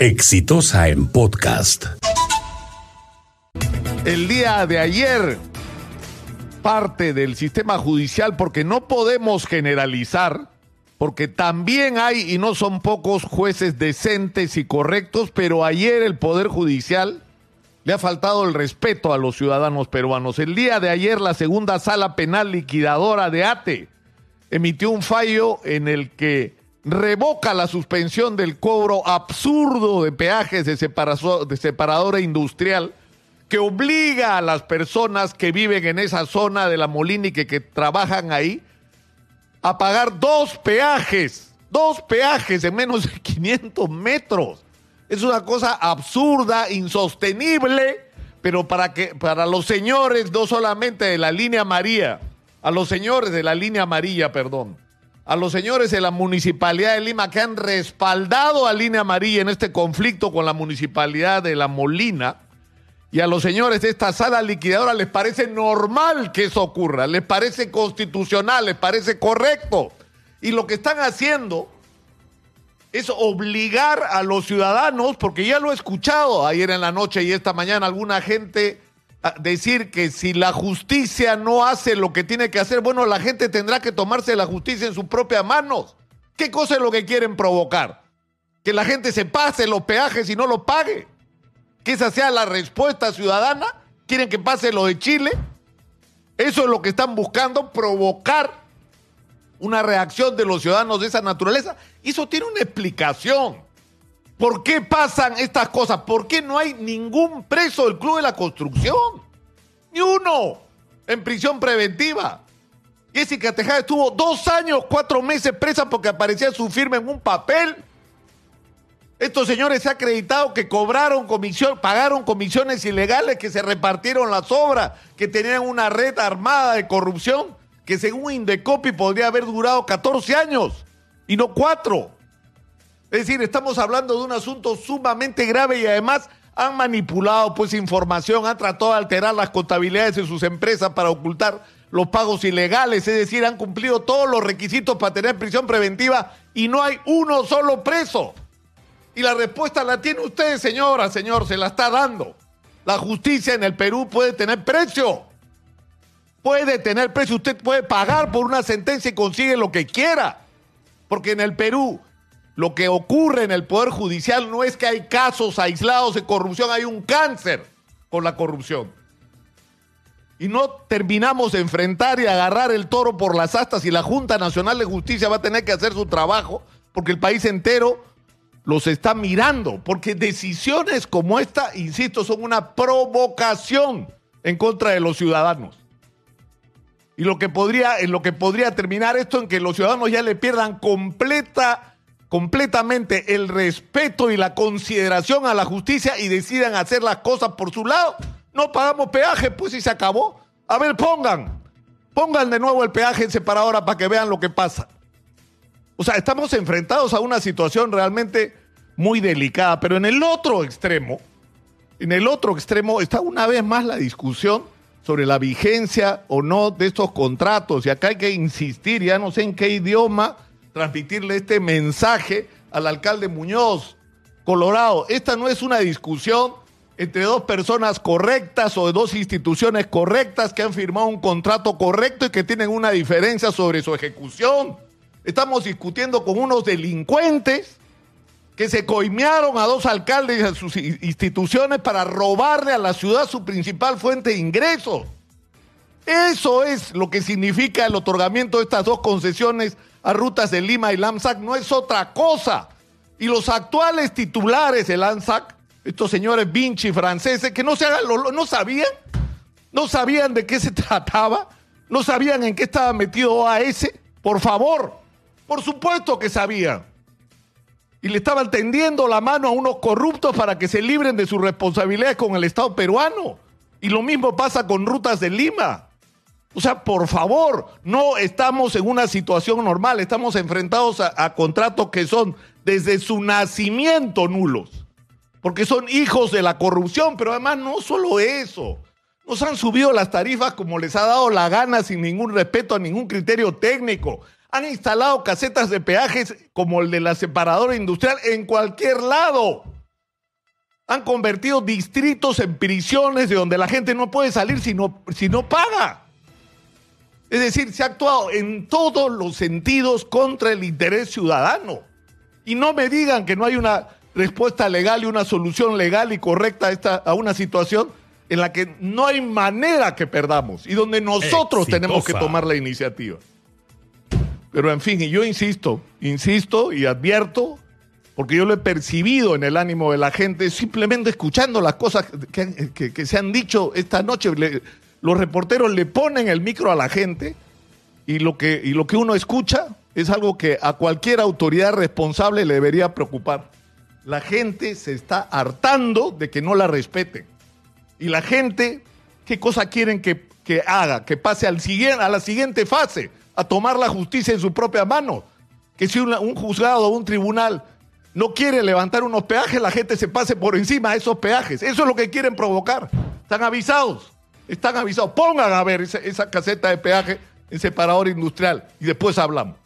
Exitosa en podcast. El día de ayer, parte del sistema judicial, porque no podemos generalizar, porque también hay, y no son pocos, jueces decentes y correctos, pero ayer el Poder Judicial le ha faltado el respeto a los ciudadanos peruanos. El día de ayer, la segunda sala penal liquidadora de ATE emitió un fallo en el que revoca la suspensión del cobro absurdo de peajes de, de separadora industrial que obliga a las personas que viven en esa zona de la Molina y que, trabajan ahí a pagar dos peajes, dos peajes en menos de 500 metros. Es una cosa absurda, insostenible, pero para, que, para los señores, no solamente de la línea María, a los señores de la línea amarilla, perdón, a los señores de la Municipalidad de Lima que han respaldado a Línea Amarilla en este conflicto con la Municipalidad de La Molina, y a los señores de esta sala liquidadora les parece normal que eso ocurra, les parece constitucional, les parece correcto. Y lo que están haciendo es obligar a los ciudadanos, porque ya lo he escuchado ayer en la noche y esta mañana alguna gente decir que si la justicia no hace lo que tiene que hacer, bueno, la gente tendrá que tomarse la justicia en sus propias manos. ¿Qué cosa es lo que quieren provocar? Que la gente se pase los peajes y no lo pague. Que esa sea la respuesta ciudadana. ¿Quieren que pase lo de Chile? Eso es lo que están buscando, provocar una reacción de los ciudadanos de esa naturaleza. Y eso tiene una explicación. ¿Por qué pasan estas cosas? ¿Por qué no hay ningún preso del Club de la Construcción? Ni uno en prisión preventiva. Jessica Tejada estuvo dos años, cuatro meses presa porque aparecía su firma en un papel. Estos señores se ha acreditado que cobraron comisión, pagaron comisiones ilegales, que se repartieron las obras, que tenían una red armada de corrupción, que según Indecopi podría haber durado 14 años y no cuatro. Es decir, estamos hablando de un asunto sumamente grave y además han manipulado pues información, han tratado de alterar las contabilidades de sus empresas para ocultar los pagos ilegales, es decir, han cumplido todos los requisitos para tener prisión preventiva y no hay uno solo preso. Y la respuesta la tiene usted, señora, señor, se la está dando. La justicia en el Perú puede tener precio. Puede tener precio, usted puede pagar por una sentencia y consigue lo que quiera. Porque en el Perú lo que ocurre en el Poder Judicial no es que hay casos aislados de corrupción, hay un cáncer con la corrupción. Y no terminamos de enfrentar y agarrar el toro por las astas y la Junta Nacional de Justicia va a tener que hacer su trabajo porque el país entero los está mirando, porque decisiones como esta, insisto, son una provocación en contra de los ciudadanos. Y lo que podría, en lo que podría terminar esto en que los ciudadanos ya le pierdan completa completamente el respeto y la consideración a la justicia y decidan hacer las cosas por su lado. No pagamos peaje, pues y se acabó. A ver, pongan, pongan de nuevo el peaje en separadora para que vean lo que pasa. O sea, estamos enfrentados a una situación realmente muy delicada, pero en el otro extremo, en el otro extremo está una vez más la discusión sobre la vigencia o no de estos contratos. Y acá hay que insistir, ya no sé en qué idioma, transmitirle este mensaje al alcalde Muñoz, Colorado. Esta no es una discusión entre dos personas correctas o dos instituciones correctas que han firmado un contrato correcto y que tienen una diferencia sobre su ejecución. Estamos discutiendo con unos delincuentes que se coimearon a dos alcaldes y a sus instituciones para robarle a la ciudad su principal fuente de ingresos. Eso es lo que significa el otorgamiento de estas dos concesiones a rutas de Lima y LAMSAC no es otra cosa. Y los actuales titulares del LAMSAC, estos señores Vinci franceses, que no, se hagan, no sabían, no sabían de qué se trataba, no sabían en qué estaba metido OAS, por favor, por supuesto que sabían. Y le estaban tendiendo la mano a unos corruptos para que se libren de sus responsabilidades con el Estado peruano. Y lo mismo pasa con rutas de Lima. O sea, por favor, no estamos en una situación normal, estamos enfrentados a, contratos que son desde su nacimiento nulos, porque son hijos de la corrupción, pero además no solo eso, nos han subido las tarifas como les ha dado la gana sin ningún respeto a ningún criterio técnico. Han instalado casetas de peajes como el de la separadora industrial en cualquier lado. Han convertido distritos en prisiones de donde la gente no puede salir si no, si no paga. Es decir, se ha actuado en todos los sentidos contra el interés ciudadano. Y no me digan que no hay una respuesta legal y una solución legal y correcta a, esta, a una situación en la que no hay manera que perdamos y donde nosotros tenemos que tomar la iniciativa. Pero en fin, y yo insisto, insisto y advierto, porque yo lo he percibido en el ánimo de la gente, simplemente escuchando las cosas que, se han dicho esta noche. Los reporteros le ponen el micro a la gente y lo, que, y lo que uno escucha es algo que a cualquier autoridad responsable le debería preocupar. La gente se está hartando de que no la respeten. Y la gente, ¿qué cosa quieren que, haga? Que pase al siguiente, a la siguiente fase, a tomar la justicia en su propia mano. Que si un juzgado o un tribunal no quiere levantar unos peajes, la gente se pase por encima de esos peajes. Eso es lo que quieren provocar. Están avisados. Están avisados. Pongan a ver esa, caseta de peaje en separador industrial y después hablamos.